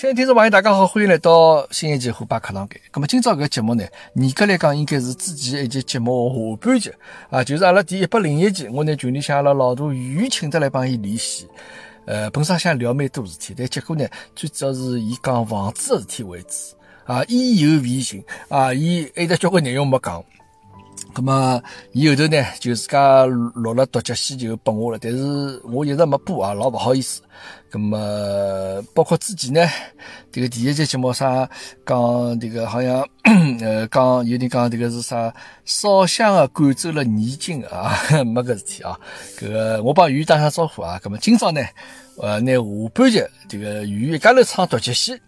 亲爱的听众朋友，大家好，欢迎来到新一期虎爸课堂间。那么今朝搿个节目呢，严格来讲应该是之前一集节目下半集啊，就是阿拉第一百零一集，我拿群里向阿拉老大鱼请得来帮伊连线。呃，本身想聊蛮多事体，但结果呢，最主要是以讲房子的事体为主啊，意犹未尽啊，伊还得交关内容没讲。咁么，伊后头呢，就自家录了独角戏就拨我了，但是我一直没播啊，老勿好意思。咁么，包括之前呢，这个第一集节目啥讲这个好像呃讲有点讲这个是啥烧香啊赶走了泥精啊，没搿事体啊。搿个我帮鱼打声招呼啊。咁么今朝呢，呃，拿下半集这个鱼一家头唱独角戏，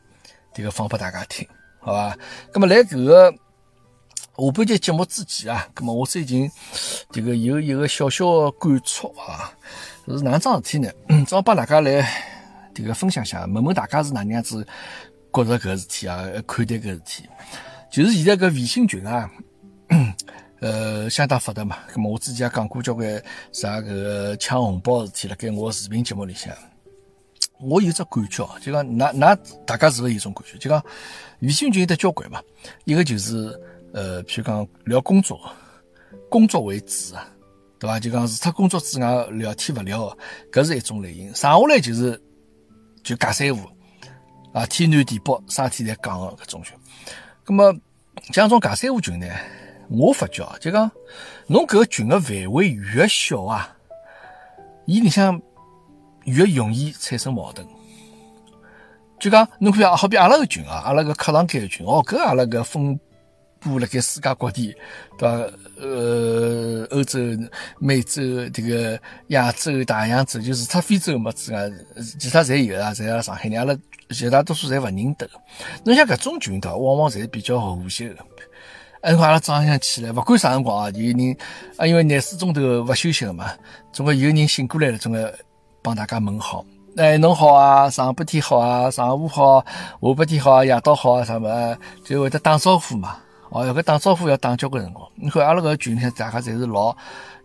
这个放拨大家听，好吧？咁么来搿个。下半节节目之前啊，咁么我最近这个有一个小小的感触啊，是哪桩事体呢？正好帮大家来这个分享一下，问问大家是哪能样子觉着搿事体啊，看待搿事体。就是现在搿微信群啊，呃，相当发达嘛。咁么我之前也讲过交关啥搿个抢红包事体了，该我视频节目里向，我有只感觉，就讲哪哪大家是勿是有种感觉？就讲微信群有得交关嘛，一个就是。呃，譬如讲聊工作，工作为主啊，对伐？就讲除脱工作之外聊天勿聊，搿是一种类型。剩下来就是就尬三胡啊，天南地北啥天侪讲个搿种群。咁么像种尬三胡群呢，我发觉啊，就讲侬搿群个范围越小啊，伊里向越容易产生矛盾。就讲侬看，好比阿拉个群啊，阿拉个客堂间个群哦，搿阿拉个分。布辣盖世界各地，对伐？呃，欧洲、美洲、这个亚洲、大洋洲，就是除非洲么之外，其他侪有啊，侪辣上海人，阿拉绝大多数侪勿认得。侬像搿种群头，往往侪比较和谐个。哎，阿拉早上起来，勿管啥辰光啊，有人啊，因为廿四钟头勿休息个嘛，总归有人醒过来了，总归帮大家问好。哎，侬好啊，上半天好啊，上午好，下半天好啊，夜到好啊，啥么就会得打招呼嘛。哦，要搿打招呼要打交关辰光。你看阿拉搿群里大家侪是老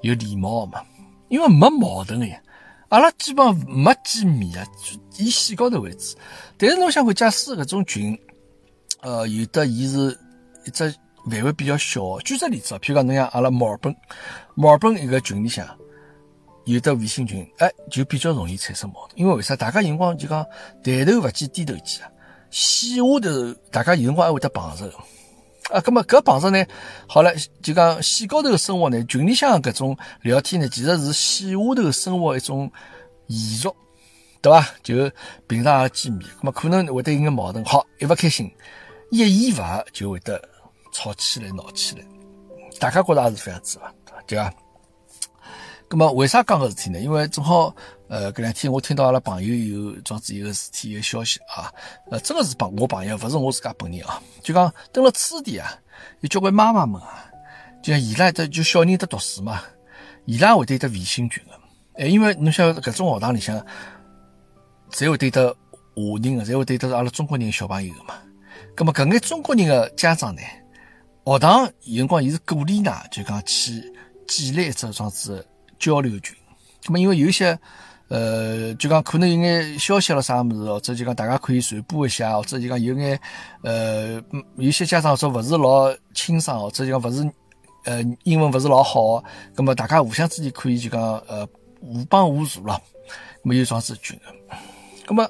有礼貌个嘛，因为没矛盾个呀。阿拉基本没见面啊，就以线高头为主。但是侬想看，假使搿种群，呃，有的伊是一只范围比较小。举个例子啊，譬如讲侬像阿拉墨尔本，墨尔本一个群里向有的微信群，哎，就比较容易产生矛盾。因为为啥？大家有辰光就讲抬头勿见低头见啊，线下头大家有辰光还会得碰着。啊，咁么搿碰着呢？好了，就讲线高头生活呢，群里向搿种聊天呢，其实是线下头生活一种延续，对伐？就平常也见面，咁么可能会得有眼矛盾，好一勿开心，一言勿合就会得吵起来、闹起来。大家觉着也是这样子伐？对伐？咁么为啥讲搿事体呢？因为正好。呃，搿两天我听到阿拉朋友有装子一个事体，一个消息啊，呃，真的是朋我朋友，勿是我自家本人啊。就讲登了初地啊，有交关妈妈们啊，就像伊拉得就小人得读书嘛，伊拉会得得微信群个，哎，因为侬晓得搿种学堂里向，侪会得得华人个，侪会得得阿拉中国人小朋友个嘛。葛么搿眼中国人个家长呢，学堂有辰光伊是鼓励㑚，就讲去建立一只装子交流群。那么因为有些。呃，就讲可能有眼消息了啥么子，哦，这就讲大家可以传播一下，或者就讲有眼呃，有些家长说勿是老清爽，哦，这就讲勿是呃英文勿是老好，那么大家互相之间可以就讲呃互帮互助了，没有装子群的。那么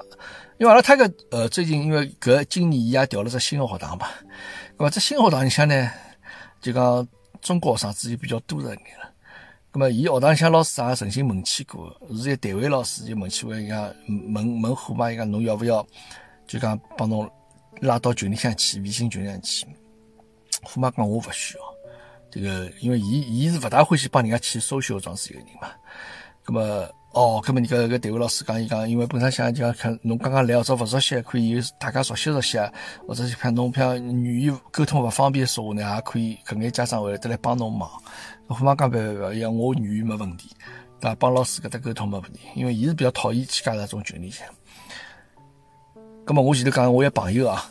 因为阿拉他个呃最近因为搿今年伊也调了只新的学堂嘛，那么这新学堂里向呢，就讲中国学生子就比较多一眼了。咁么，伊学堂里向老师也曾经问起过，是一单位老师就问起过，伊讲问问虎妈，伊讲侬要勿要，就讲帮侬拉到群里向去，微信群里向去。虎妈讲我勿需要，这个因为伊伊是勿大欢喜帮人家去搜修装饰一个人嘛。咁么，哦，咁么你个个单位老师讲，伊讲因为本身想就讲看侬刚刚来或者勿熟悉，可以大家熟悉熟悉，或者是看侬像语言沟通勿方便说话呢，也可以搿眼家长会得来帮侬忙。虎妈讲别别别，像我语言没问题，对伐？帮老师搿搭沟通没问题，因为伊是比较讨厌去加入种群里向。咁么我前头讲我一朋友啊，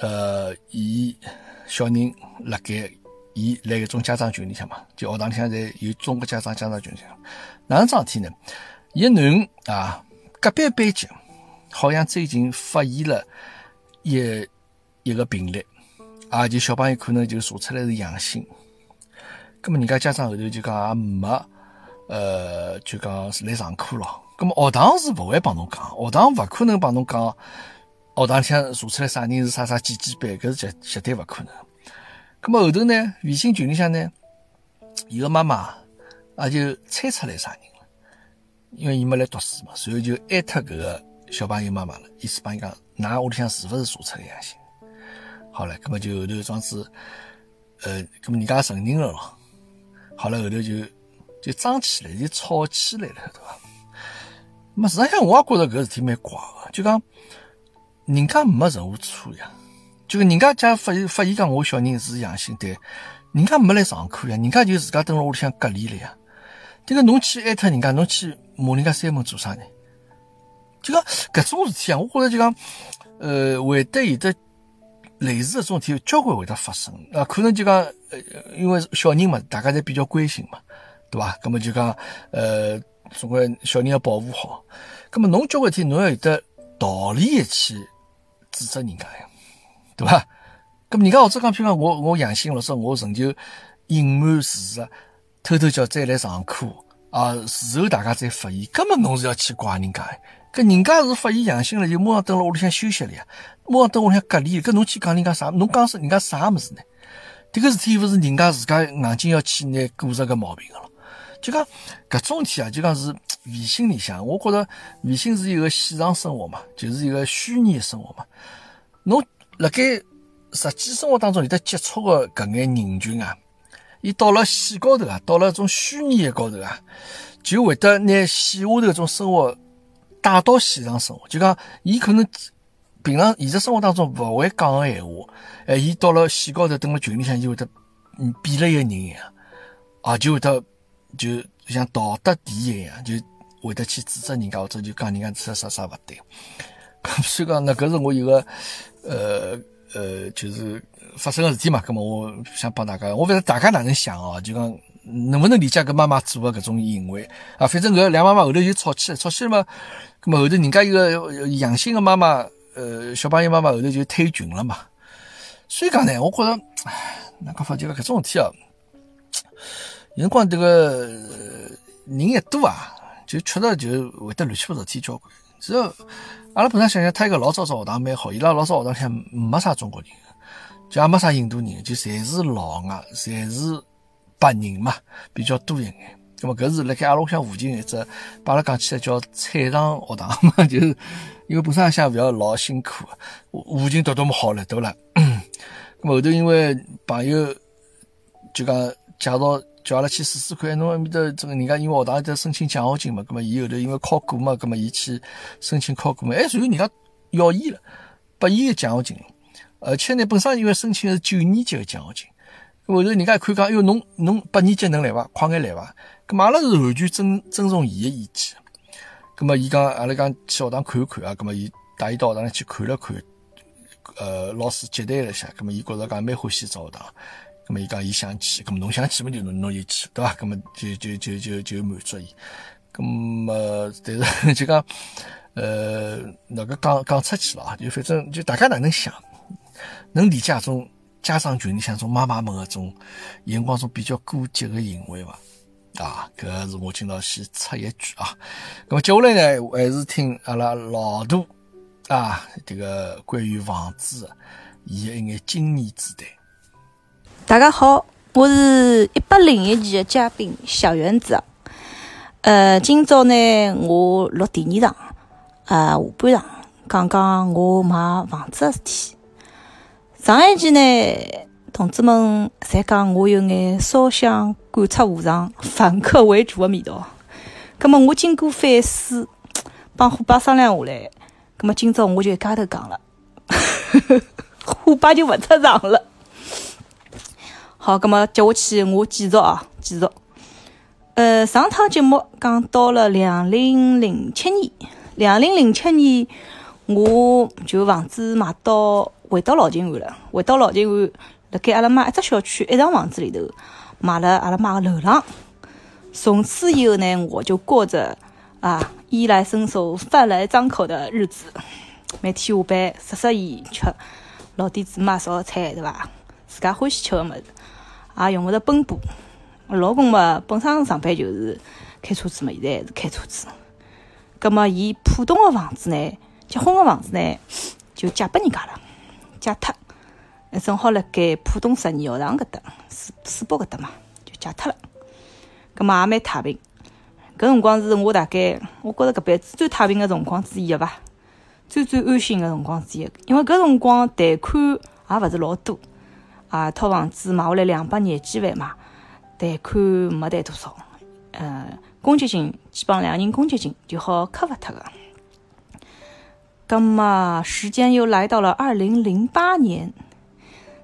呃，伊小人辣盖伊来搿种家长群里向嘛，就学堂里向侪有中国家长家长群里向。哪能桩事体呢？一囡啊，隔壁班级好像最近发现了一一个病例，啊，就小朋友可能就查出来是阳性。咁么人家家长后头就讲也没，呃，就讲是来上课咯。咁么学堂是勿会帮侬讲，学堂勿可能帮侬讲，学堂里向查出来啥人是啥啥几几班，搿是绝绝对勿可能。咁么后头呢，微信群里向呢，伊个妈妈也就猜出来啥人了，因为伊没来读书嘛，所以就艾特搿个小朋友妈妈了，意思帮伊讲，㑚屋里向是勿是查出来阳性？好了，咁么就后头装置，呃，咁么人家承认了咯。好了，后头就就装起来，就吵起来了，对伐？么实际上我也觉着搿事体蛮怪个，就讲人家没任何错呀，就人家假发现发现讲我小人是阳性，对，人家没来上课呀，人家就自家蹲辣屋里向隔离了呀。迭个侬去艾特人家，侬去骂人家三门做啥呢？就讲搿种事体啊，我觉着就讲，呃，会得有的。类似的这种体交关会得发生啊，可能就讲，呃，因为小人嘛，大家侪比较关心嘛，对伐？那么就讲，呃，总归小人要保护好。那么侬交关体，侬要有得道理去指责人家呀，对伐？那么人家或者讲，譬如我我养心了，说我仍旧隐瞒事实，偷偷叫再来上课啊，事后大家再发现，根本侬是要去怪人家。搿人家是发现阳性了，就马上蹲辣屋里向休息了呀，马上蹲屋里向隔离。搿侬去讲人家啥？侬讲是人家啥物事呢？迭个事体勿是人家自家硬劲要去拿过着个毛病个咯。就讲搿种事体啊，就讲是 微信里向，我觉着微信是一个线上生活嘛，就是一个虚拟的生活嘛。侬辣盖实际生活当中有得接触个搿眼人群啊，伊到了线高头啊，到了种虚拟的高头啊，就会得拿线下头种生活。带到线上生活，就讲，伊可能平常现实生活当中勿会讲个闲话，哎，伊到了线高头，等了群里向就会得，嗯，变了一个人一样，啊，就会得，就像道德第一样，就会得去指责人家，或者就讲人家啥啥啥勿对。所以讲，那搿是我一个，呃呃，就是发生个事体嘛。咁么，我想帮大家，我勿知道大家哪能想哦，就讲。能不能理解搿妈妈做的搿种行为啊？反正搿两妈妈后头就吵起来，吵起来嘛，咁么后头人家一个阳性的妈妈，呃，小朋友妈妈后头就退群了嘛。所以讲呢，我觉着，唉，哪讲法就搿种事体啊，有辰光迭个人一多啊，就确实就会得乱七八糟事体交关。只要阿拉本来想想，他一个老早早学堂蛮好，伊拉老早学堂里向没啥中国人，就也没啥印度人，就侪是老外，侪是。白人嘛，比较多一眼。那么，搿是辣盖阿拉屋里向附近一只，把阿拉讲起来叫菜场学堂嘛，就是因为本身想勿要老辛苦，附近读多么好了，对勿啦？咁后头因为朋友就讲介绍叫阿拉去试试看，侬埃面搭这个人家因为学堂在申请奖学金嘛，咁么伊后头因为考过嘛，咁么伊去申请考过嘛，哎，然后人家要伊了，拨伊个奖学金，而且呢，本身因为申请是九年级个奖学金。后头人家一看讲，哎哟，侬侬八年级能来伐？快眼来伐？咁阿拉是完全尊尊重伊个意见。咁么伊讲，阿拉讲去学堂看一看啊。咁么伊带伊到学堂里去看了看，呃，老师接待了一下。咁么伊觉着讲蛮欢喜做学堂。咁么伊讲伊想去，咁侬想去么就侬侬就去，对伐？咁么就就就就就满足伊。咁么但是 就讲，呃，那个讲讲出去了啊，就反正就大家哪能想，能理解种。家长群里向种妈妈们个种，眼光中比较过激个行为伐？啊，搿是我今朝先插一句啊。咁么接下来呢，还是听阿拉老杜啊，这个关于房子伊个一眼经验之谈。大家好，我是一百零一期的嘉宾小原子。呃，今朝呢，我录第二场，呃，下半场讲讲我买房子个事体。上一期呢，同志们侪讲我有眼烧香感触无常、反客为主的味道。葛么我经过反思，帮虎爸商量下来，葛么今朝我就一家头讲了，虎爸就勿出场了。好，葛么接下去我继续啊，继续。呃，上趟节目讲到了两零零七年，两零零七年我就房子买到。回到老金湾了，回到老金湾，辣盖阿拉妈一只小区一幢房子里头买了阿拉妈个楼房。从此以后呢，我就过着啊衣来伸手饭来张口的日子。每天下班塞塞烟吃，老底子买烧菜，对伐？自家欢喜吃个物事，也用勿着奔波。老公嘛，本身上班就是开车子嘛，现在还是开车子。葛末伊浦东个房子呢，结婚个房子呢，就借拨人家了，借脱。正好辣盖浦东实验学堂搿搭，世世博搿搭嘛，就借脱了。葛末也蛮太平。搿辰光是我大概，我觉着搿辈子最太平个辰光之一伐，最最安心个辰光之一。因为搿辰光贷款也勿是老多，啊，套房子买下来两百廿几万嘛，贷款没贷多少，呃，公积金基本上两个人公积金就好克服脱个。葛末时间又来到了二零零八年。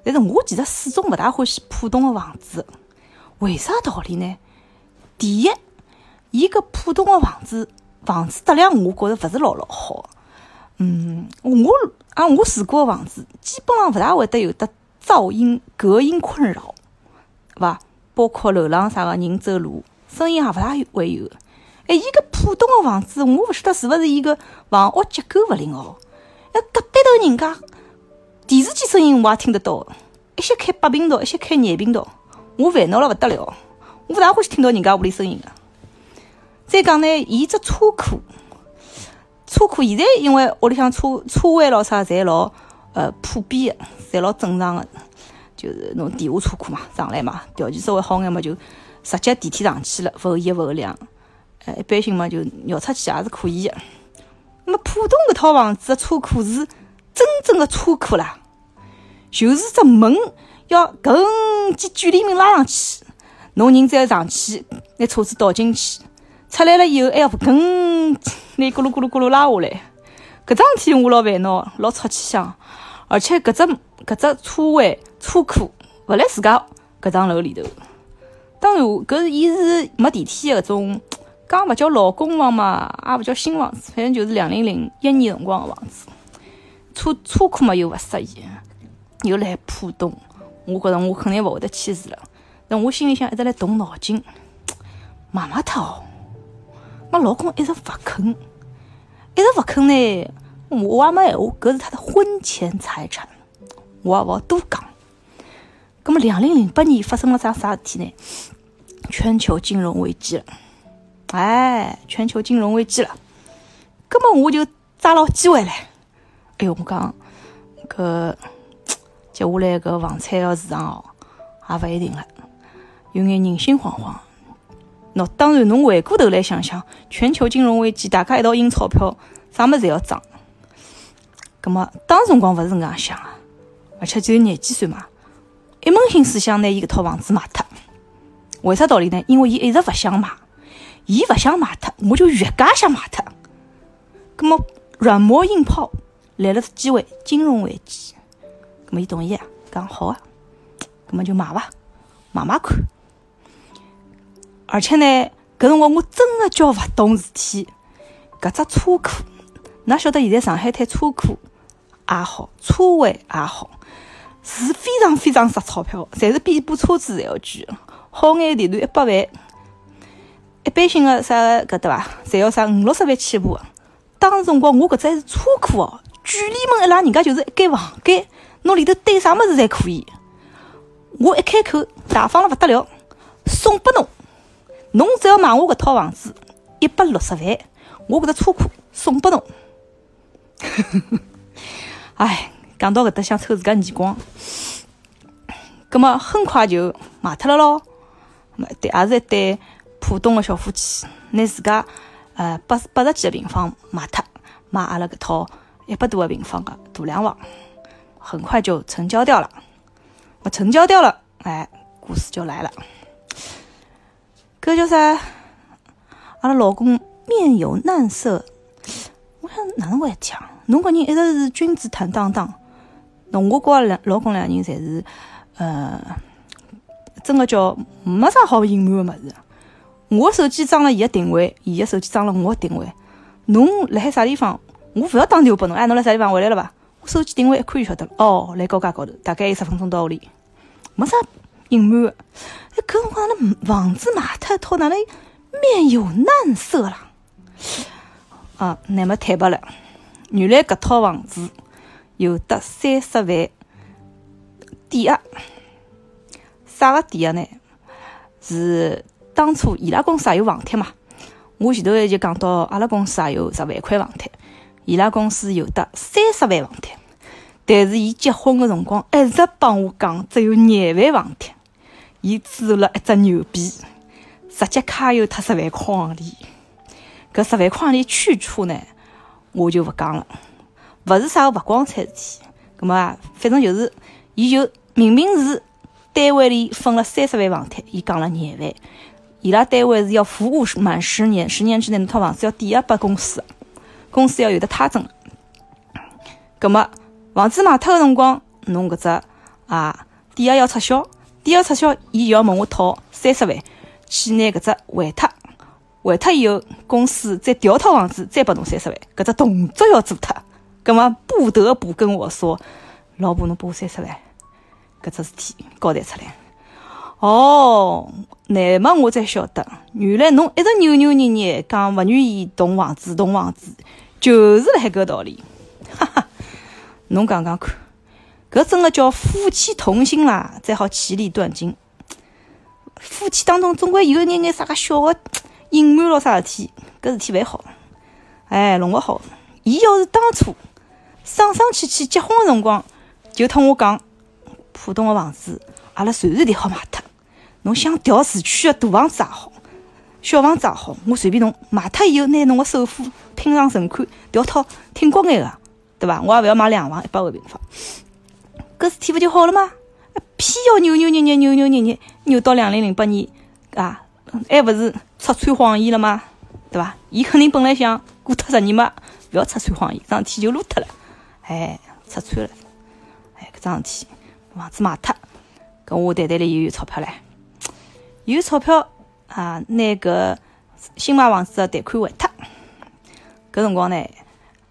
但是我其实始终勿大欢喜浦东的房子，为啥道理呢？第一，伊搿浦东的房子房子质量我觉着勿是老老好。嗯，我啊我住过个房子，基本上勿大会得有得噪音隔音困扰，对伐？包括楼浪啥个人走路，声音也勿大会有。哎，伊个浦东个房子，我勿晓得是勿是伊个房屋结构勿灵哦。那隔壁头人家。电视机声音我也听得到，一些开八频道，一些开廿频道，我烦恼了勿得了。我勿大欢喜听到人家屋里声音个。再讲呢，伊只车库，车库现在因为屋里向车车位咾啥侪老呃普遍个，侪老正常个，就是侬地下车库嘛，上来嘛，条件稍微好眼嘛，就直接电梯上去了，勿一勿后两，呃，一般性嘛就绕出去也是可以个。那么浦东搿套房子个车库是？真正的车库啦，就是只门要搿几距离门拉上去，侬人再上去，拿车子倒进去，出来了以后还要搿拿咕噜咕噜咕噜拉下来。搿桩事体我老烦恼，老吵气相，而且搿只搿只车位车库勿辣自家搿幢楼里头。当然，搿是伊是没电梯的搿种，讲勿叫老公房嘛，也勿叫新房子，反正就是两零零一年辰光的房子。车车库嘛又勿适宜，又来浦东，我觉着我肯定勿会得去住了。但我心里向一直辣动脑筋，买买脱哦。我老公一直勿肯，一直勿肯呢。我也没闲话，搿是他的婚前财产，我也勿好多讲。葛末两零零八年发生了啥啥事体呢？全球金融危机了，哎，全球金融危机了。葛末我就抓牢机会唻。哎哟，我讲搿接下来搿房产个市场哦，也勿一定了，有眼人心惶惶。喏，当然侬回过头来想想，全球金融危机，大家一道印钞票，啥物事侪要涨。葛末当辰光勿是搿样想啊，而且只有廿几岁嘛，一门心思想拿伊搿套房子卖脱。为啥道理呢？因为伊一直勿想卖，伊勿想卖脱，我就越加想卖脱。葛末软磨硬泡。来了机会，金融危机，咁么伊同意啊，讲好啊，咁么就买伐，买买看。而且呢，搿辰光我真的叫勿懂事体，搿只车库，㑚晓得现在上海滩车库也好，车位也好，是非常非常值钞票，侪是比一部车子还要贵。好眼地段一百万，一般性个啥搿对伐，侪要啥五六十万起步。当时辰光我搿只还是车库哦。距离门一拉，人家就是一间房间，侬里头堆啥物事侪可以。我一开口，大方了勿得了，送拨侬，侬只要买我搿套房子一百六十万，我搿只车库送拨侬。哎，讲到搿搭想抽自家耳光，葛末很快就卖脱了咯。对，也是一对浦东个小夫妻，拿自家呃八八十几个平方卖脱，买阿拉搿套。一百多个平方个大两房，很快就成交掉了。我成交掉了，哎，故事就来了。搿叫啥？阿拉老公面有难色。我想哪能回事体啊？侬搿人一直是君子坦荡荡。侬我阿两老公两人侪是，呃，真的叫没啥好隐瞒个物事。我手机装了伊个定位，伊个手机装了我个定位。侬辣海啥地方？我勿要打电话拨侬，哎，侬辣啥地方回来了伐？我手机定位一看就晓得了。哦，辣高架高头，大概有十分钟到屋里，没啥隐瞒。哎，搿辰光那房子卖脱一套，哪能面有难色啦？啊，那么坦白了，原来搿套房子有得三十万抵押，啥个抵押呢？是当初伊拉公司也有房贴嘛？我前头就讲到，阿拉公司也有十万块房贴，伊拉公司有的三十万房贴，但是伊结婚个辰光一直帮我讲只有廿万房贴，伊做了一只牛逼，直接卡有脱十万块行钿。搿十万块钿去处呢，我就勿讲了，勿是啥个勿光彩事体。葛末啊，反正就是，伊就明明是单位里分了三十万房贴，伊讲了廿万。伊拉单位是要服务满十年，十年之内那套房子要抵押拨公司，公司要有的他证。葛末房子卖脱个辰光，侬搿只啊抵押要撤销，抵押撤销，伊要问我讨三十万，去拿搿只还脱。还脱以后，公司再调套房子，再拨侬三十万，搿只动作要做脱，葛末不得不跟我说：“老婆，侬拨我三十万，搿只事体交代出来。”哦，乃末我才晓得，原来侬一直扭扭捏捏讲勿愿意动房子，动房子就是辣海搿道理。哈哈，侬讲讲看，搿真个叫夫妻同心啦，才好其利断金。夫妻当中总归有眼眼啥个小个。隐瞒了啥事体？搿事体勿好，哎，弄勿好。伊要是当初爽爽气气结婚个辰光，就同我讲，浦东个房子阿拉随时点好卖脱。侬想调市区个大房子也好，小房子也好，我随便侬卖脱以后，拿侬个首付拼上存款，调套挺高眼个，对伐？我也勿要买两房一百万平方，搿事体勿就好了吗？偏要扭扭捏捏，扭扭捏捏，扭到两零零八年啊，还勿是？拆穿谎言了吗？对伐？伊肯定本来想过脱十年嘛，勿要拆穿谎言，桩事体就露脱了。哎，拆穿了，哎，搿桩事体房子卖脱，搿我袋袋里又有钞票唻，有钞票啊，拿搿新买房子的贷款还脱。搿辰光呢，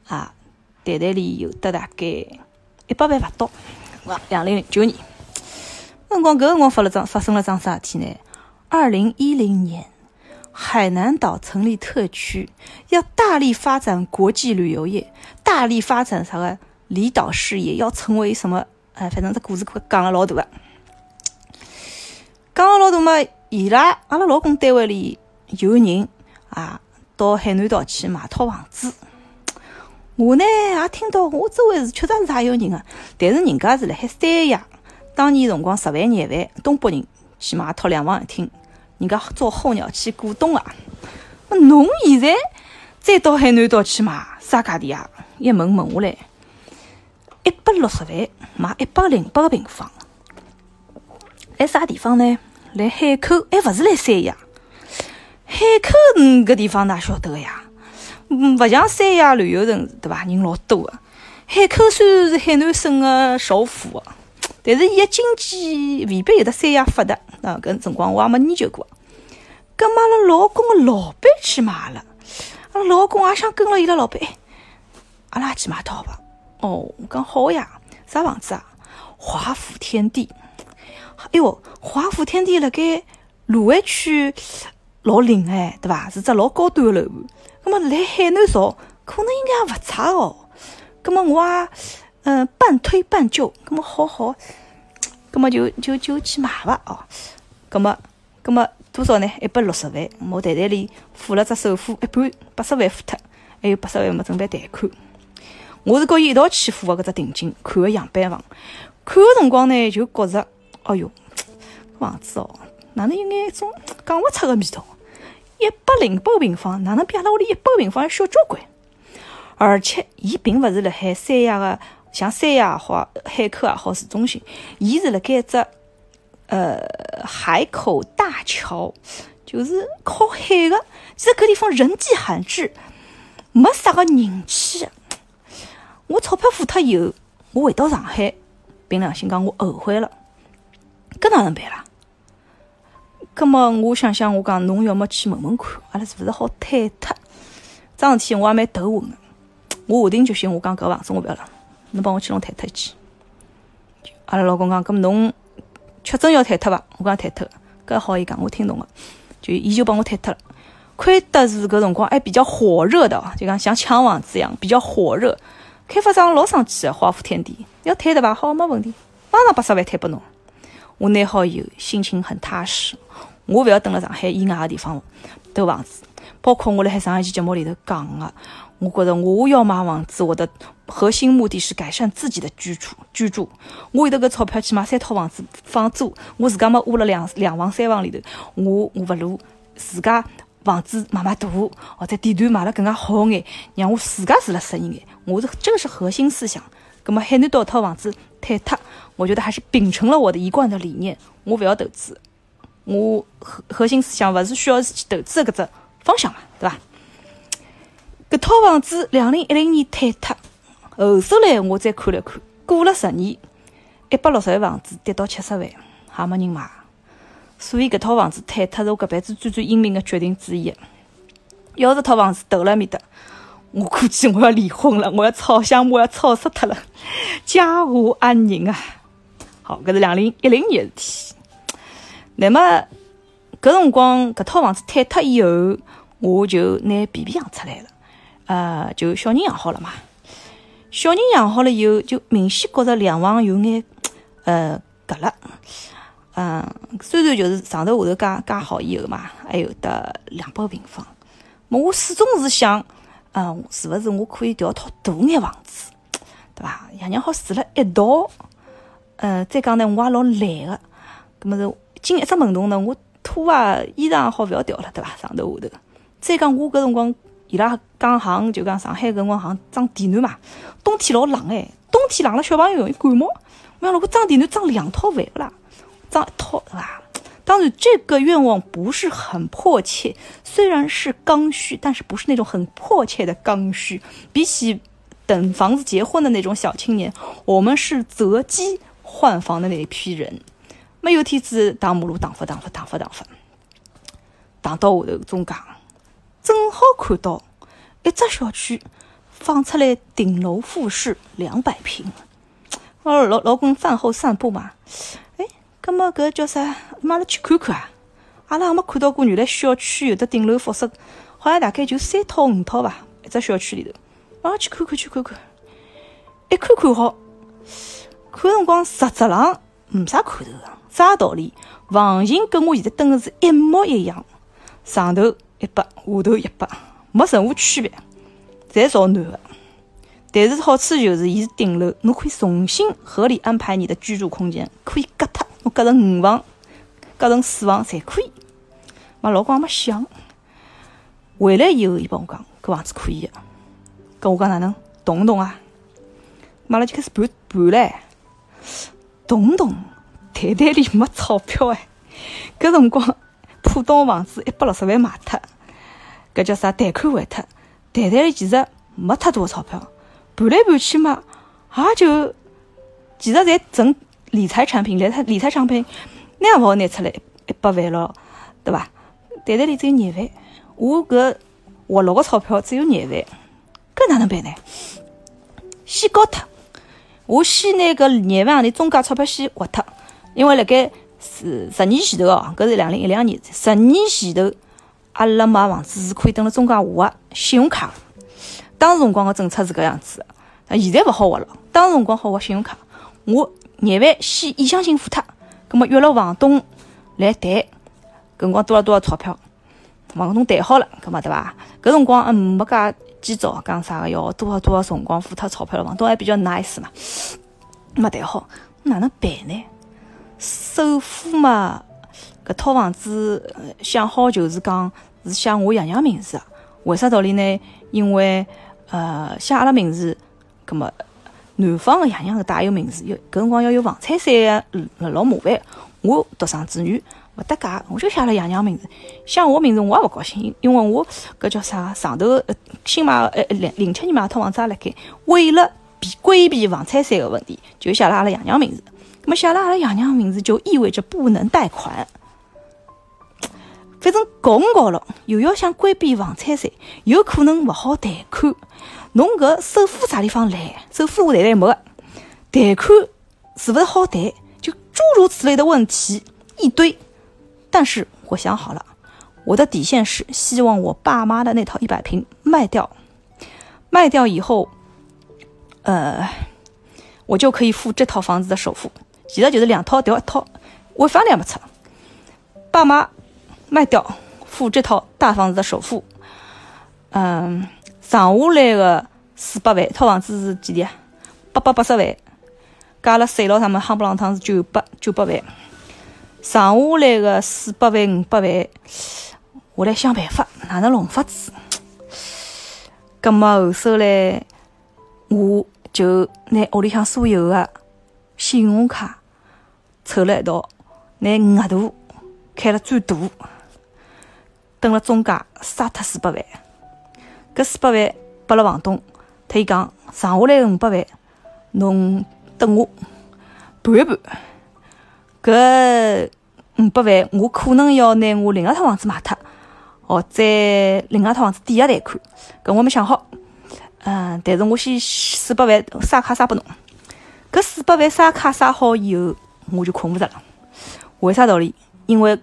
啊，袋袋里有得大概一百万勿到。哇，两零零九年，辰光搿辰光发了桩发生了桩啥事体呢？二零一零年。海南岛成立特区，要大力发展国际旅游业，大力发展啥个离岛事业，要成为什么？哎，反正这故事讲了老大个，讲了老大嘛。伊拉阿拉老公单位里有人啊，到海南岛去买套房子。我呢也听到，我周围是确实是也有人个，但是人家是辣海三亚，当年辰光十万廿万，东北人去买套两房一厅。人家做候鸟去过冬啊！侬现在再到海南岛去买啥价钿啊？一问问下来，一百六十万买一百零八个平方，在啥地方呢？来海口，还勿是来三亚？海口搿地方哪晓得个呀？嗯，勿像三亚旅游城市对伐？人老多个。海口虽然是海南省个首府，但是伊个经济未必有得三亚发达。啊，搿辰光我也没研究过。跟阿拉老公个老板去买了，阿拉老公也想跟了伊拉老板，阿拉去买套房？哦，讲好呀，啥房子啊？华府天地。哎哟，华府天地辣盖卢湾区老灵哎，对伐？是只老高端个楼盘。那么来海南找，可能应该也勿差哦。那么我也嗯半推半就，那么好好，那么就就就去买伐哦。那么，那么。多少呢？一百六十万，我袋袋里付了只首付一半，八十万付脱，还有八十万没准备贷款。我是跟伊一道去付个搿只定金，看个样板房。看个辰光呢，就觉着，哎哟，房子哦，哪能有眼种讲勿出个味道？一百零八平方，哪能比阿拉屋里一百平方要小交关？而且，伊并勿是辣海三亚个，像三亚也好，海口也好市中心，伊是辣盖只。呃，海口大桥就是靠海的，其实搿地方人迹罕至，没啥个人气。我钞票付脱以后，我回到上海，凭良心讲，我后悔了。搿哪能办啦？葛么我想想，我讲侬要么去问问看，阿拉是勿是好退脱？桩事体我也蛮头昏的。我下定决心，我讲搿房子我勿要了，侬帮我去弄退脱去。阿拉老公讲，搿么侬。确诊要退脱伐？我讲退脱，搿好伊讲，我听懂个，就伊就帮我退脱了。亏得是搿辰光还比较火热的，就讲像抢房子一样比较火热。开发商老生气的，华富天地要退的伐？好，没问题，马上八十万退拨侬。我拿好以后，心情很踏实。我勿要等辣上海以外个地方投房子，包括我辣海上一期节目里头讲个，我觉着我要买房子，我的核心目的是改善自己的居住居住。我有得搿钞票去买三套房子房租，我自家么窝辣两两房三房里头，我我勿如自家房子买买大，或者地段买了更加好眼，让我自家住了适意眼。我是这个是核心思想。葛么海南岛套房子坍塌，我觉得还是秉承了我的一贯的理念，我勿要投资。我核核心思想勿是需要去投资的搿只方向嘛，对伐？搿套房子两零一零年坍塌，后首来我再看了看，过了十年，一百六十万房子跌到七十万，还没人买。所以搿套房子坍塌是我搿辈子最最英明的决定之一。要是套房子投了面的，我估计我要离婚了，我要吵相骂要吵死脱了，家和安宁啊！好，搿是两零一零年事体。那么，搿辰光搿套房子退脱以后，我就拿 B B 养出来了，呃，就小人养好了嘛。小人养好了以后，就明显觉着两房有眼呃隔了，嗯，虽然就是上头下头加加好以后嘛，还有得两百平方，我始终是想，嗯，是勿是我可以调套大眼房子，对伐？爷娘好住了一道，呃，再讲呢，我也老懒个，搿么是。进一只门洞呢，我拖啊衣裳好勿要掉了，对伐？上头下头。再讲我搿辰光，伊拉讲行就讲上海搿辰光行装地暖嘛，冬天老冷哎，冬天冷了小朋友容易感冒。我想如果装地暖装两套烦勿啦？装一套对伐？当然这个愿望不是很迫切，虽然是刚需，但是不是那种很迫切的刚需。比起等房子结婚的那种小青年，我们是择机换房的那一批人。没有梯子打马路，打发打发打发打发，打到下头中介，正好看到一只小区放出来顶楼复式两百平。我老老公饭后散步嘛，哎，搿么搿叫啥？阿拉去看看啊！阿拉还没看到过，原来小区有的顶楼复式，好像大概就三套五套吧，一只小区里头。阿拉去看看去看看，一看看好，看辰光实质浪没啥看头个。啥道理？房型跟我现在蹲的是一模一样，上头一百，下头一百，没任何区别，侪朝南的。但是好处就是，伊是顶楼，侬可以重新合理安排你的居住空间，可以隔脱，侬隔成五房，隔成四房侪可以。嘛，老公也没想，回来以后，伊帮我讲，搿房子可以的。搿我讲哪能动动啊？马上就开始盘盘唻，动动？袋袋里没钞票哎，搿辰光浦东房子一百六十万卖脱，搿叫啥贷款还脱，袋袋里其实没太多钞票，盘来盘去嘛，也就其实侪挣理财产品，理财理财产品那样勿好拿出来一百万咯，对伐？袋袋里只有廿万，我搿活络个钞票只有廿万，搿哪能办呢？先交脱，我先拿搿廿万钿中介钞票先划脱。因为辣盖十十年前头哦，搿是两零一两年，十年前头，阿拉买房子是可以等了中介划信用卡。当时辰光个政策是搿样子，现在勿好划了。当时辰光好划信用卡，我廿万先意向性付脱，葛末约了房东来谈，搿辰光多少多少钞票，房东谈好了，葛末对伐？搿辰光嗯没介急躁，讲啥个要多少多少辰光付脱钞票了，房东还比较 nice 嘛，没谈好，哪能办呢？首付嘛，搿套房子想好就是讲是写我爷娘名字的。为啥道理呢？因为呃写阿拉名字，葛末男方的爷娘是带有名字，有搿辰光要有房产税啊，老麻烦。我独生子女勿搭界，我就写了爷娘名字。写我名字我也勿高兴，因为我搿叫啥上头呃新买呃零零七年买套房子也辣盖，为了避规避房产税个问题，就写了阿拉爷娘名字。那么写了阿拉爷娘名字，就意味着不能贷款。反正搞唔搞了，又要想规避房产税，有可能勿好贷款。侬搿首付啥地方来？首付我贷来没个，贷款是勿是好贷？就诸如此类的问题一堆。但是我想好了，我的底线是希望我爸妈的那套一百平卖掉，卖掉以后，呃，我就可以付这套房子的首付。其实就是两套调一套，尾房也没出。爸妈卖掉，付这套大房子的首付。嗯，剩下来的四百万，套房子是几钿啊？八百八十万，加了税咯，他们夯不啷当是九百九百万。剩下来的四百万、五百万，我来想办法，哪能弄法子？葛么后首来，我就拿屋里向所有的信用卡凑了一道，拿额度开了最大，等了中介杀脱四百万。搿四百万拨了房东，他伊讲剩下来个五百万，侬等我盘一盘。搿五百万，我可能要拿我另外套房子卖脱，或者另外套房子抵押贷款。搿我没想好，嗯，但是我先四百万刷卡刷拨侬。搿四百万刷卡刷好以后，我就困勿着了。为啥道理？因为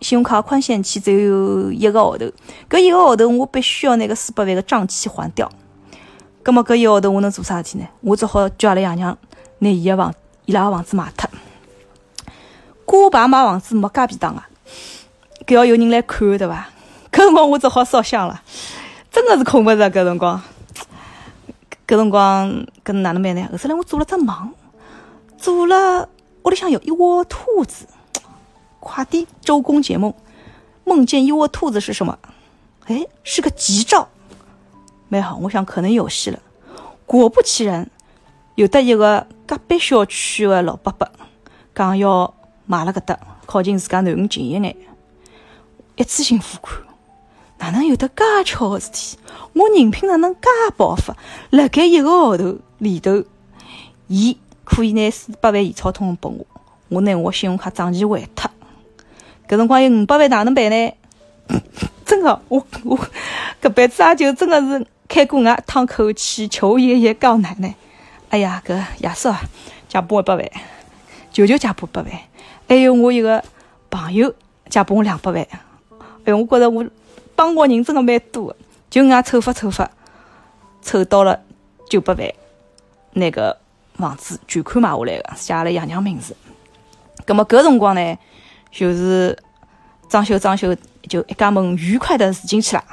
信用卡宽限期只有一个号头，搿一个号头我必须要拿搿四百万个账期还掉。葛末搿一个号头我能做啥事体呢？我只好叫阿拉爷娘拿伊个房伊拉个房子卖脱。挂牌买房子没介便当啊，搿要有人来看，对伐？搿辰光我只好烧香了，真的是困勿着。搿辰光，搿辰光搿哪能办呢？后头来我做了只梦，做了屋里向有一窝兔子，快点周公解梦，梦见一窝兔子是什么？哎，是个吉兆。蛮好，我想可能有戏了。果不其然，有得一个隔壁小区的老伯伯讲要。买了搿搭，靠近自家囡恩近一眼，一次性付款，哪能有得介巧个事体？我人品哪能介爆发？辣盖一个号头里头，伊可以拿四百万现钞通拨我，我拿我信用卡账期还脱。搿辰光有五百万哪能办呢？真个，我我搿辈子也就真个是开过外趟口气，求爷爷告奶奶。哎呀，搿爷叔啊，借拨我一百万，求求借拨一百万。还有我一个朋友借拨我两百万，哎哟，我觉着我帮过人真的蛮多的，就搿样凑法凑法，凑到了九百万，那个房子全款买下来的，写了爷娘名字。葛么搿辰光呢，就是装修装修，就一家门愉快的住进去了。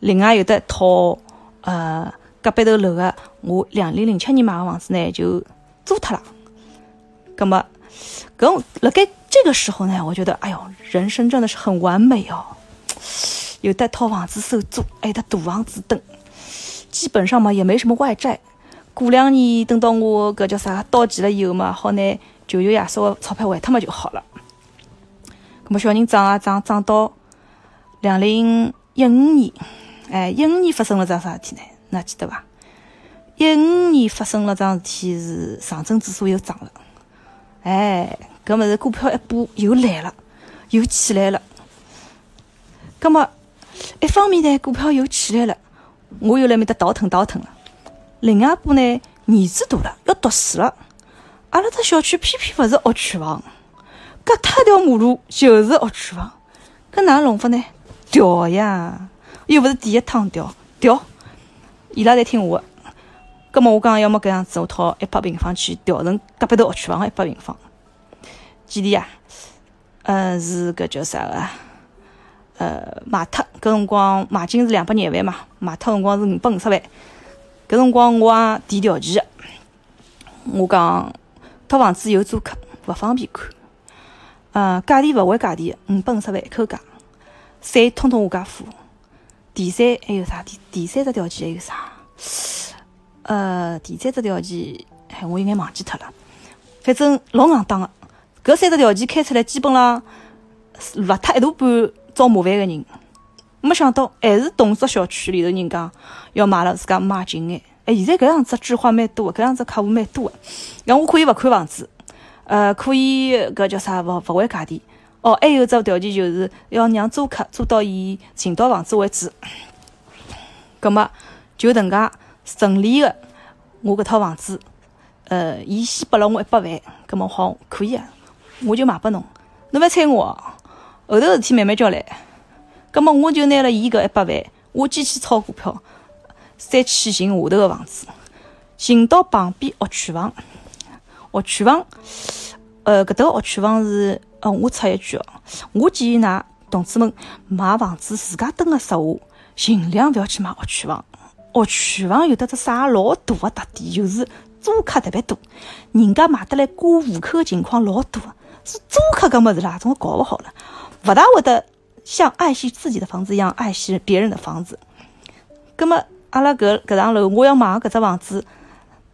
另外有的套呃隔壁头楼的，我两零零七年买的房子呢，就租脱了。葛么。搿辣盖这个时候呢，我觉得，哎哟，人生真的是很完美哦，有得套房子收租，还有得大房子等，基本上嘛也没什么外债。过两年等到我搿叫啥到期了以后嘛，好拿舅舅爷叔的钞票还脱嘛就好了。搿么小人长啊长，长到两零一五年，哎，一五年发生了桩啥事体呢？㑚记得伐？一五年发生了桩事体是上证指数又涨了。哎，搿么是股票一波又来了，又起来了。搿么一方面呢，股票又起来了，我又辣面搭倒腾倒腾了。另外一波呢，儿子大了，要读书了。阿拉只小区偏偏勿是学区房，隔脱条马路就是学区房。搿哪能弄法呢？调呀，又勿是第一趟调，调。伊拉侪听我。葛么我讲，要么搿样子，我套一百平方去调成隔壁头学区房一百平方，几钿啊？呃，是搿叫啥个？呃，卖脱搿辰光买进是两百廿万嘛，卖脱辰光是五百五十万。搿辰光我也提条件，我讲套房子有租客，勿方便看。呃，价钿勿会价钿，五百五十万一口价，税通通我家付。第三还有啥？第第三只条件还有啥？呃，第三只条件，哎，我有眼忘记脱了。反正老硬当的，搿三只条件开出来，基本上落脱一大半找麻烦个人。没想到还是同只小区里头人家要买了自家买近眼。哎，现在搿样子置换蛮多，搿样子客户蛮多的。然后我可以勿看房子，呃，可以搿叫啥勿勿还价钿。哦，还有只条件就是要让租客租到伊寻到房子为止。葛末就迭能介。顺利的，我搿套房子，呃，伊先拨了我一百万，葛末好可以啊，我就卖拨侬，侬勿要睬我，后头事体慢慢交来。葛末我就拿了伊搿一百万，我继续炒股票，再去寻下头个房子，寻到旁边学区房，学区房，呃，搿搭个学区房是，呃，我插一句哦，我建议㑚同志们买房子自家蹲个实话，尽量勿要去买学区房。学区房有得只啥老大个特点，就是租客特别多，人家买得来过户口个情况老多，是租客搿物事啦，总搞勿好了，勿大会得。像爱惜自己的房子一样爱惜别人的房子。葛么，阿拉搿搿幢楼，我要买个搿只房子，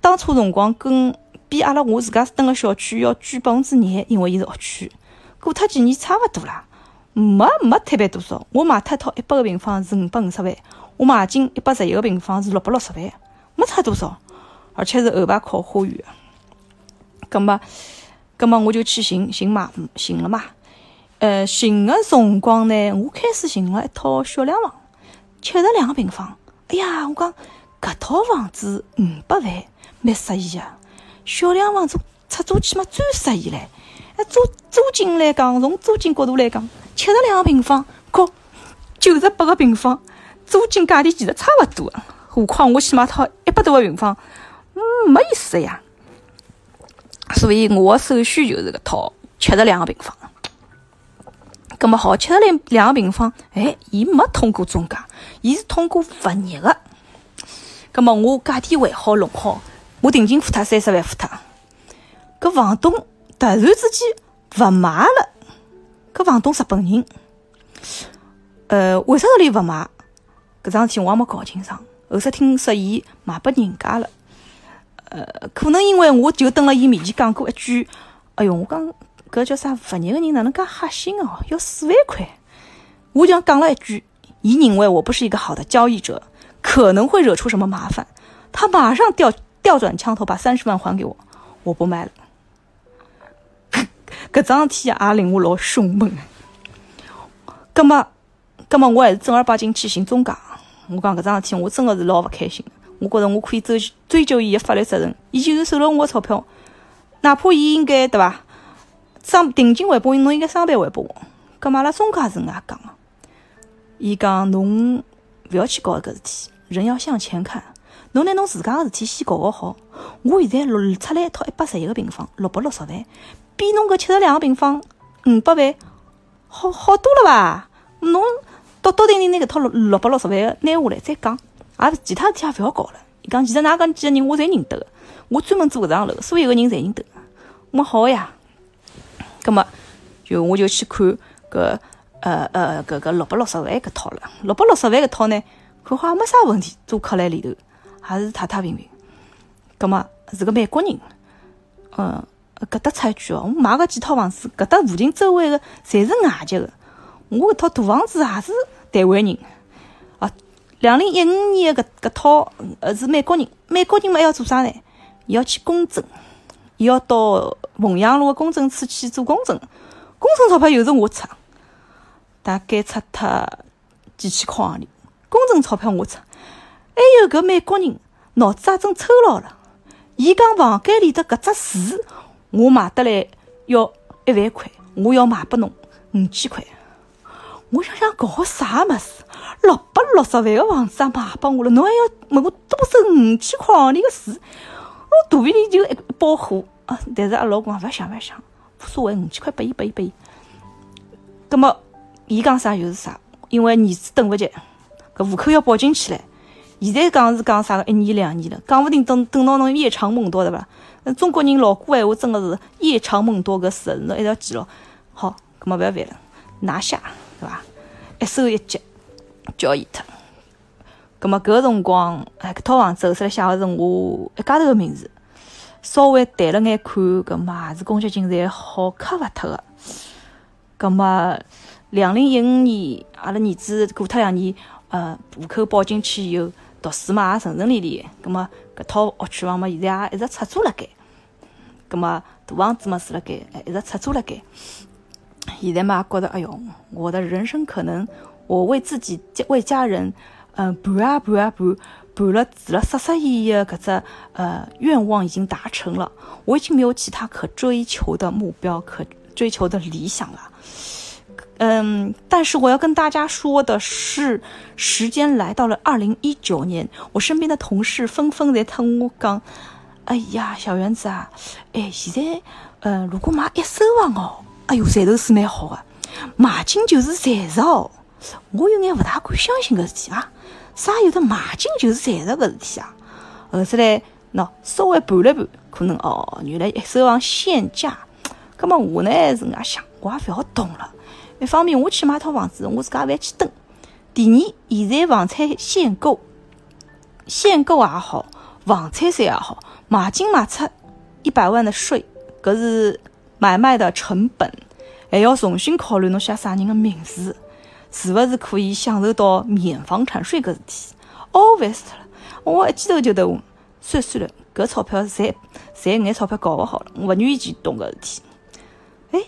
当初辰光跟比阿拉我自家蹲个小区要贵百分之廿，因为伊是学区。过脱几年差勿多啦，没没特别多少。我买脱一套一百个平方是五百五十万，我买进一百十一个平方是六百六十万，没差多少，而且是后排靠花园。葛么，葛么我就去寻寻买寻了嘛。呃，寻个辰光呢，我开始寻了一套小两房，七十两个平方。哎呀，我讲搿套房子五百万，蛮适意个。小两房租出租起码最适意唻。哎，租租金来讲，从租金角度来讲，七十两个平方和九十八个平方，租金价钿其实差勿多的。何况我去买套一百多个平方，嗯，没意思的呀。所以我的首选就是搿套七十两个平方。葛么好，七十两两个平方，哎，伊没通过中介，伊是通过物业的。葛么我价钿还好弄好，我定金付他三十万付他。搿房东突然之间勿买了，搿房东日本人，呃，为啥道理勿买？搿桩事体我也没搞清爽。后头听说伊卖拨人家了，呃，可能因为我就蹲辣伊面前讲过一句，哎哟，我讲。搿叫啥？物业个人哪能介黑心哦？要四万块！我就讲了一句，伊认为我不是一个好的交易者，可能会惹出什么麻烦。他马上调调转枪头，把三十万还给我，我不卖了。搿桩事体也令我老胸闷。葛末，葛末我还是正儿八经去寻中介。我讲搿桩事体，我真的是老勿开心。我觉着我可以追追究伊的法律责任。伊就是收了我钞票，哪怕伊应该对伐？双定金还拨侬应该双倍还拨我。搿阿拉中介是搿能介讲个，伊讲侬勿要去搞搿事体，人要向前看。侬拿侬自家个事体先搞搞好。我现在录出来一套一百十一个平方，六百六十万，比侬搿七十两个平方五百万好好多了伐？侬笃笃定定拿搿套六六百六十万个拿下来再讲，也其他事体也勿要搞了。伊讲其实㑚搿几个人我侪认得个，我专门做搿幢楼，所有个人侪认得。我好呀。葛么，就我就去看搿呃呃搿个六百六十万搿套了。六百六十万搿套呢，看好也没啥问题，租客来里头还是太太平平。葛么是个美国人，嗯，搿搭插一句哦，我买个几套房子，搿搭附近周围个侪是外籍个。我搿套大房子也是台湾人啊。两零一五年个搿搿套呃是美国人，美国人嘛要做啥呢？伊要去公证。伊要到凤阳路个公证处去做公证，公证钞票又是我出，大概出脱几千块行钿。公证钞票我出，还有搿美国人脑子也真抽牢了。伊讲房间里的搿只树，我买得来要一万块，我要卖拨侬五千块。我想想搞啥物事？六百六十万个房子也卖拨我了，侬还要问我多收五千块行钿个税？我肚皮里就一包火啊！但是阿拉老公勿想勿想，无所谓，五千块拨伊拨伊拨伊。葛么，伊讲啥就是啥，因为儿子等勿及，搿户口要报进去唻。现在讲是讲啥个一年两年了，讲勿定等等到侬夜长梦多对伐？中国人老古闲话真的是夜长梦多搿事，侬一定要记牢。好，搿么勿要烦了，拿下对伐？一手一脚交易脱。搿么搿辰光，哎，搿套房子后头来写个是我一家头个名字，稍微淡了眼看，搿么也是公积金侪好磕勿脱个。搿么两零一五年，阿拉儿子过脱两年，呃，户口报进去以后，读书嘛也顺顺利利。葛末搿套学区房嘛，现在也一直出租辣盖。葛末大房子嘛住辣盖，一直出租辣盖。现在嘛觉着，哎哟，我的人生可能，我为自己为家人。嗯，办啊办啊办，办了住了十十意意的搿只呃愿望已经达成了，我已经没有其他可追求的目标，可追求的理想了。嗯，但是我要跟大家说的是，时间来到了二零一九年，我身边的同事纷纷在跟我讲：“哎呀，小圆子啊，哎，现在，呃，如果买一手房哦，哎哟，赚头是蛮好的，买进就是赚实哦。”我有眼不大敢相信搿事体啊，啥有的买进就是赚实搿事体啊？后头来，喏，稍微盘了盘，可能哦，原来一手房限价。葛末我呢是搿样想，我也勿要动了。一方面我去买套房子，我自家勿要去等。第二，现在房产限购，限购也好，房产税也好，买进买出一百万的税，搿是买卖的成本，还要重新考虑侬写啥人的名字，是勿是可以享受到免房产税搿事体？哦，烦死了！我一记头就得，算算了，搿钞票赚赚眼钞票搞勿好了，我勿愿意去动搿事体。哎，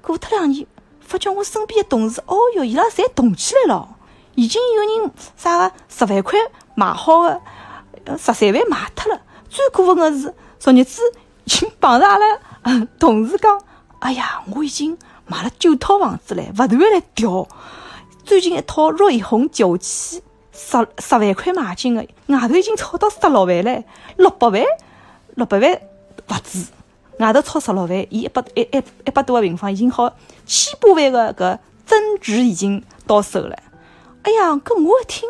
过脱两年。发觉我身边的同事，哦哟，伊拉侪动起来了，已经有人啥个十万块买好的，十三万卖脱了。最过分的是，昨日子碰着阿拉 同事讲：“哎呀，我已经买了九套房子了，勿断来调。最近一套瑞虹九期，十十万块买进的，外头已经炒到十六万了，六百万，六百万勿止。”外头超十六万，伊一百一一一百多个平方已经好千把万个搿增值已经到手了。哎呀，搿我一听，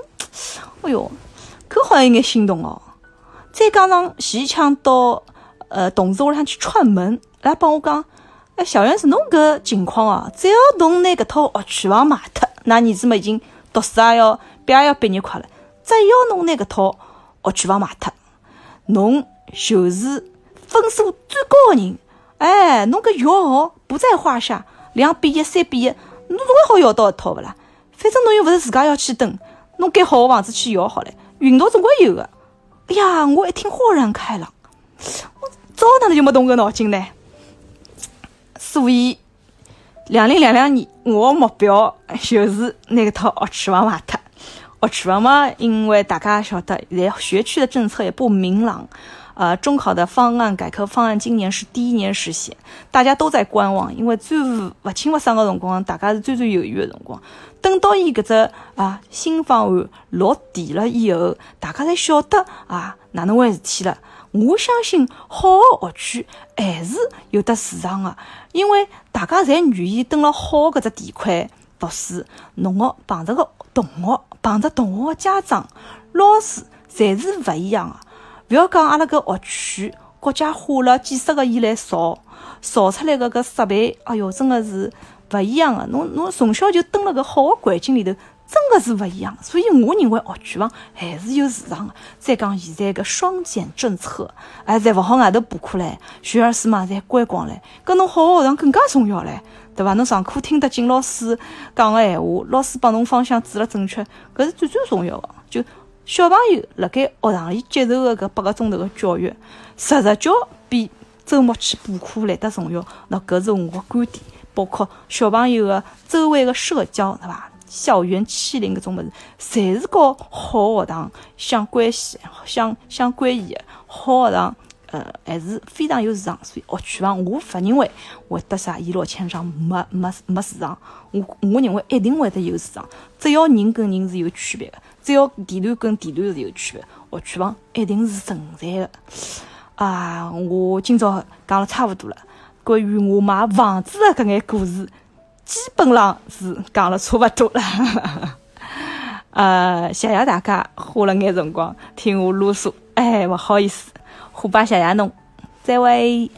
哎哟，搿好像有眼心动哦。再加上前抢到呃同事屋里向去串门，来帮我讲，哎，小袁是侬搿情况啊，只要侬拿搿套学区房卖脱，㑚儿子们已经读书也要毕业要毕业快了，只要侬拿搿套学区房卖脱，侬就是。分数最高的人，哎，侬搿摇号不在话下，两比一、三比一，侬总归好摇到一套勿啦？反正侬又勿是自家要去等，侬盖好房子去摇好了，运道总归有的。哎呀，我一听豁然开朗，我早哪能就没动搿脑筋呢？所以，两零两两年，我的目标就是拿搿套学区房卖脱。学区房嘛，因为大家晓得，现在学区的政策也不明朗。呃，中考的方案改革方案今年是第一年实现，大家都在观望，因为最勿清勿爽个辰光，大家是最最犹豫的辰光。等到伊搿只啊新方案落地了以后，大家才晓得啊哪能回事体了。我相信好的学区还是有得市场的，因为大家侪愿意蹲了好搿只地块读书。侬个碰着个同学，碰着同学个家长、老师，侪是勿一样的。不要讲阿拉搿学区，国家花了几十个亿来造，造出来个搿设备，哎哟，真的是勿一样的。侬侬从小就蹲辣搿好个环境里头，真的是勿一样。所以我认为学区房还是有市场的。再讲现在搿双减政策，哎，侪勿好外头补课唻，学而思嘛，侪关光唻。搿侬好个学堂更加重要唻，对伐？侬上课听得进老师讲个闲话，老师帮侬方向指了正确，搿是最最重要的。就小朋友辣盖学堂里接受的搿八个钟头的教育，实实教比周末去补课来得重要。那搿是我的观点。包括小朋友的周围的社交，对伐？校园欺凌搿种物事，侪是和好学堂相关系、相相关联的。好学堂，呃，还是非常有市场。所以学区房，我勿认为会得啥一落千丈，没没没市场。我我认为一定会得有市场，只要人跟人是有区别的。只要地段跟地段是有区别，学区房一定是存在的。啊，我今朝讲了差不多了，关于我买房子的搿眼故事，基本上是讲了差不多了。呃，谢谢大家花了眼辰光听我啰嗦，哎，勿好意思，虎爸谢谢侬，再会。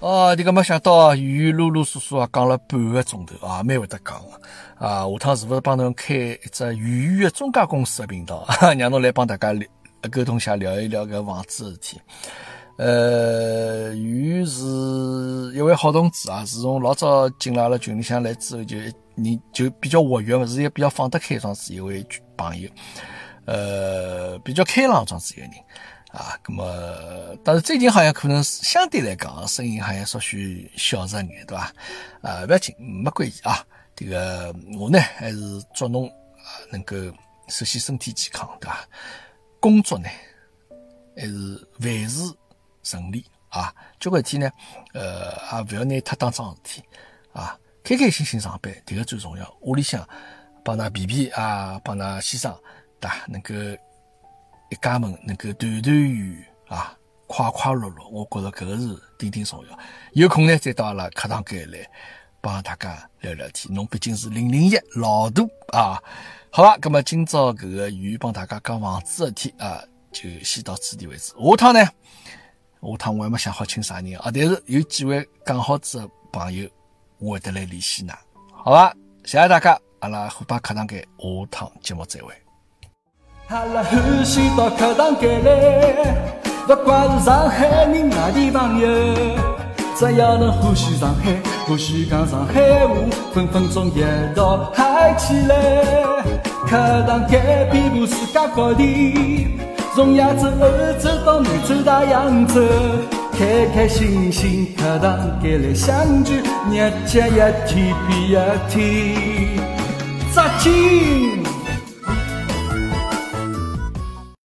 哦，你个没想到，鱼啰啰嗦嗦啊，讲了半个钟头啊，蛮会得讲个啊。下趟是勿是帮侬开一只鱼鱼的中介公司的频道，让侬来帮大家聊沟通下，聊一聊搿房子事体。呃，鱼是一位好同志啊，自从老早进了阿拉群里向来之后，就你就比较活跃嘛，是一个比较放得开状子一位朋友，呃，比较开朗状子一个人。啊，那么，但是最近好像可能相对来讲，声音好像稍许小声眼，对吧？啊，不要紧，没关系啊。这个我呢，还是祝侬啊，能够首先身体健康，对吧？工作呢，还是万事顺利啊。交关事体呢，呃，也不要拿太当桩事体啊。开开心心上班，迭个最重要。屋里向帮㑚皮皮啊，帮㑚先生，对伐？能够一家门能够团团圆圆啊，快快乐乐，我觉着搿个是顶顶重要。有空呢，再到阿拉课堂间来帮大家聊聊天。侬毕竟是零零一老大啊，好吧？葛么今朝搿个语帮大家讲房子事体啊，就先到此地为止。下趟呢，下趟我还没想好请啥人啊，但是有机会讲好子的朋友。我会得来联系㑚，好吧？谢谢大家，阿拉虎爸课堂间下趟节目再会。不管是上海人外地朋友，只要能欢喜上海，欢喜讲上海话，分分钟一道嗨起来。课堂间遍布世界各地，从亚洲、欧洲到南洲、大洋洲。开开心心课堂间来相聚，日节一天比一天扎紧。